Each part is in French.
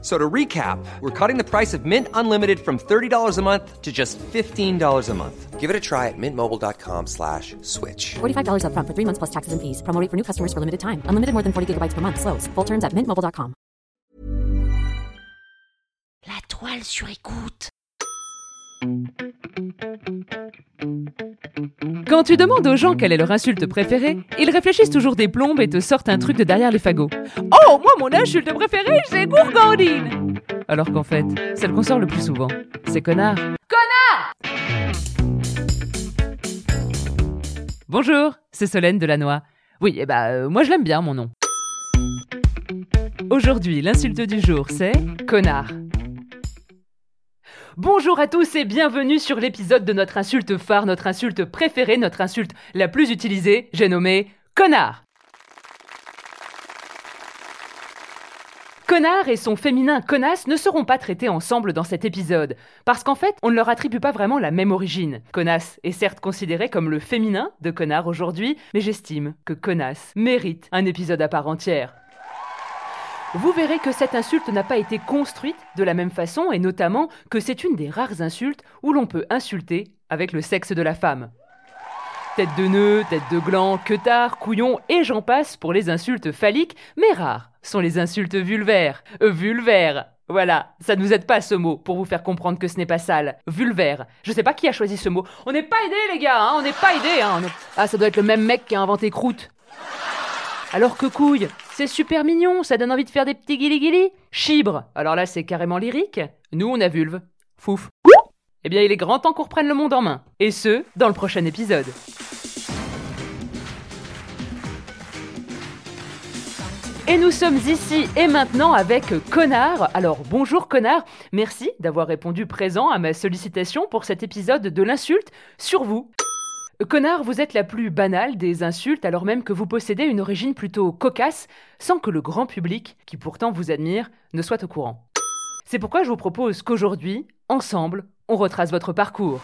So to recap, we're cutting the price of Mint Unlimited from $30 a month to just $15 a month. Give it a try at mintmobile.com slash switch. $45 upfront for three months plus taxes and fees. Promo rate for new customers for limited time. Unlimited more than 40 gigabytes per month. Slows. Full terms at mintmobile.com. La toile sur écoute. Quand tu demandes aux gens quelle est leur insulte préférée, ils réfléchissent toujours des plombes et te sortent un truc de derrière les fagots. Moi, mon insulte préférée, c'est gourgandine Alors qu'en fait, celle qu'on sort le plus souvent, c'est connard. Connard Bonjour, c'est Solène Delannoy. Oui, eh bah, euh, moi je l'aime bien, mon nom. Aujourd'hui, l'insulte du jour, c'est connard. Bonjour à tous et bienvenue sur l'épisode de notre insulte phare, notre insulte préférée, notre insulte la plus utilisée, j'ai nommé connard. Connard et son féminin connasse ne seront pas traités ensemble dans cet épisode, parce qu'en fait, on ne leur attribue pas vraiment la même origine. Connasse est certes considéré comme le féminin de connard aujourd'hui, mais j'estime que connasse mérite un épisode à part entière. Vous verrez que cette insulte n'a pas été construite de la même façon et notamment que c'est une des rares insultes où l'on peut insulter avec le sexe de la femme. Tête de nœud, tête de gland, queutard, couillon et j'en passe pour les insultes phalliques, mais rares sont les insultes vulvaires. Euh, vulvaires voilà, ça ne nous aide pas ce mot pour vous faire comprendre que ce n'est pas sale. Vulvaire. Je sais pas qui a choisi ce mot. On n'est pas aidés les gars, hein, on n'est pas aidés. Hein, Ah, ça doit être le même mec qui a inventé croûte. Alors que couille, c'est super mignon, ça donne envie de faire des petits guili-guili. Chibre, alors là c'est carrément lyrique. Nous on a vulve. Fouf. Eh bien il est grand temps qu'on reprenne le monde en main. Et ce, dans le prochain épisode. Et nous sommes ici et maintenant avec Connard. Alors bonjour Connard, merci d'avoir répondu présent à ma sollicitation pour cet épisode de l'insulte sur vous. Connard, vous êtes la plus banale des insultes alors même que vous possédez une origine plutôt cocasse sans que le grand public, qui pourtant vous admire, ne soit au courant. C'est pourquoi je vous propose qu'aujourd'hui, ensemble, on retrace votre parcours.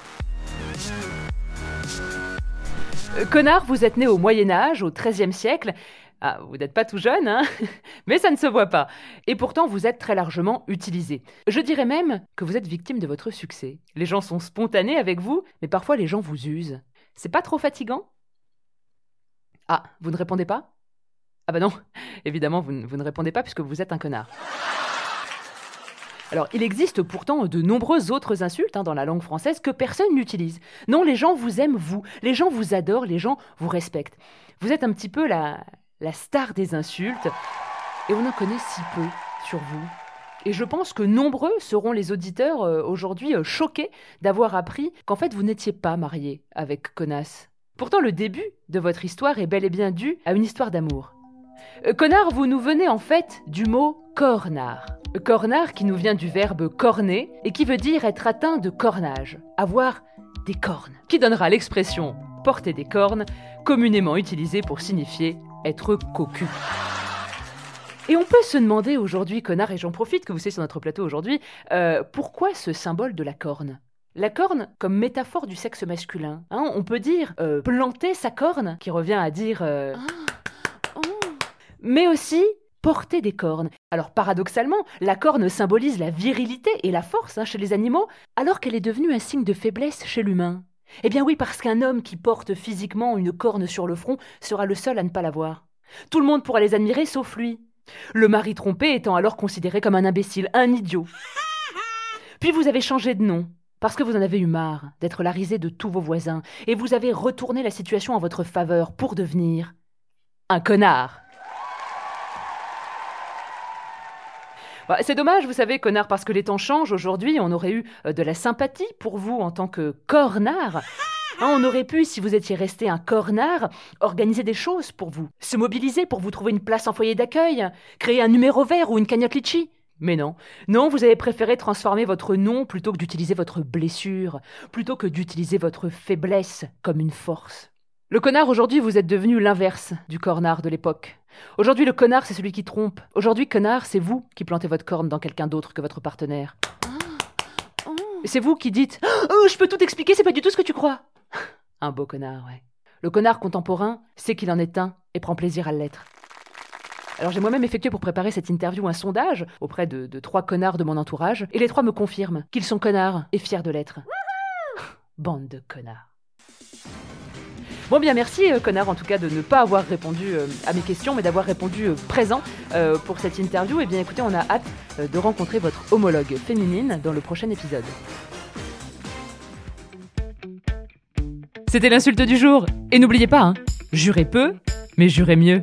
Euh, Connard, vous êtes né au Moyen Âge, au XIIIe siècle. Ah, vous n'êtes pas tout jeune, hein Mais ça ne se voit pas. Et pourtant, vous êtes très largement utilisé. Je dirais même que vous êtes victime de votre succès. Les gens sont spontanés avec vous, mais parfois les gens vous usent. C'est pas trop fatigant? Ah, vous ne répondez pas? Ah bah non, évidemment, vous, ne- vous ne répondez pas puisque vous êtes un connard. Alors, il existe pourtant de nombreuses autres insultes hein, dans la langue française que personne n'utilise. Non, les gens vous aiment, vous. Les gens vous adorent, les gens vous respectent. Vous êtes un petit peu la, star des insultes, et on en connaît si peu sur vous. Et je pense que nombreux seront les auditeurs euh, aujourd'hui euh, choqués d'avoir appris qu'en fait vous n'étiez pas marié avec Connasse. Pourtant, le début de votre histoire est bel et bien dû à une histoire d'amour. Euh, Connard, vous nous venez en fait du mot cornard. Cornard qui nous vient du verbe corner et qui veut dire être atteint de cornage, avoir des cornes, qui donnera l'expression porter des cornes, communément utilisée pour signifier être cocu. Et on peut se demander aujourd'hui, connard, et j'en profite que vous soyez sur notre plateau aujourd'hui, euh, pourquoi ce symbole de la corne? La corne comme métaphore du sexe masculin. hein, on peut dire euh, planter sa corne, qui revient à dire... euh, mais aussi porter des cornes. Alors paradoxalement, la corne symbolise la virilité et la force hein, chez les animaux, alors qu'elle est devenue un signe de faiblesse chez l'humain. Eh bien oui, parce qu'un homme qui porte physiquement une corne sur le front sera le seul à ne pas l'avoir. Tout le monde pourra les admirer sauf lui. Le mari trompé étant alors considéré comme un imbécile, un idiot. Puis vous avez changé de nom, parce que vous en avez eu marre d'être la risée de tous vos voisins, et vous avez retourné la situation en votre faveur pour devenir un connard. Bah, c'est dommage, vous savez, connard, parce que les temps changent. Aujourd'hui, on aurait eu euh, de la sympathie pour vous en tant que cornard. Hein, on aurait pu, si vous étiez resté un cornard, organiser des choses pour vous, se mobiliser pour vous trouver une place en foyer d'accueil, créer un numéro vert ou une cagnotte litchi. Mais non, non, vous avez préféré transformer votre nom plutôt que d'utiliser votre blessure, plutôt que d'utiliser votre faiblesse comme une force. Le connard, aujourd'hui, vous êtes devenu l'inverse du cornard de l'époque. Aujourd'hui, le connard, c'est celui qui trompe. Aujourd'hui, connard, c'est vous qui plantez votre corne dans quelqu'un d'autre que votre partenaire. Et c'est vous qui dites Oh, je peux tout expliquer, c'est pas du tout ce que tu crois. Un beau connard, ouais. Le connard contemporain sait qu'il en est un et prend plaisir à l'être. Alors j'ai moi-même effectué pour préparer cette interview un sondage auprès de, de trois connards de mon entourage, et les trois me confirment qu'ils sont connards et fiers de l'être. Bande de connards. Bon bien merci euh, connard en tout cas de ne pas avoir répondu euh, à mes questions mais d'avoir répondu euh, présent pour cette interview. Et bien écoutez on a hâte de rencontrer votre homologue féminine dans le prochain épisode. C'était l'insulte du jour. Et n'oubliez pas, hein, jurez peu, mais jurez mieux.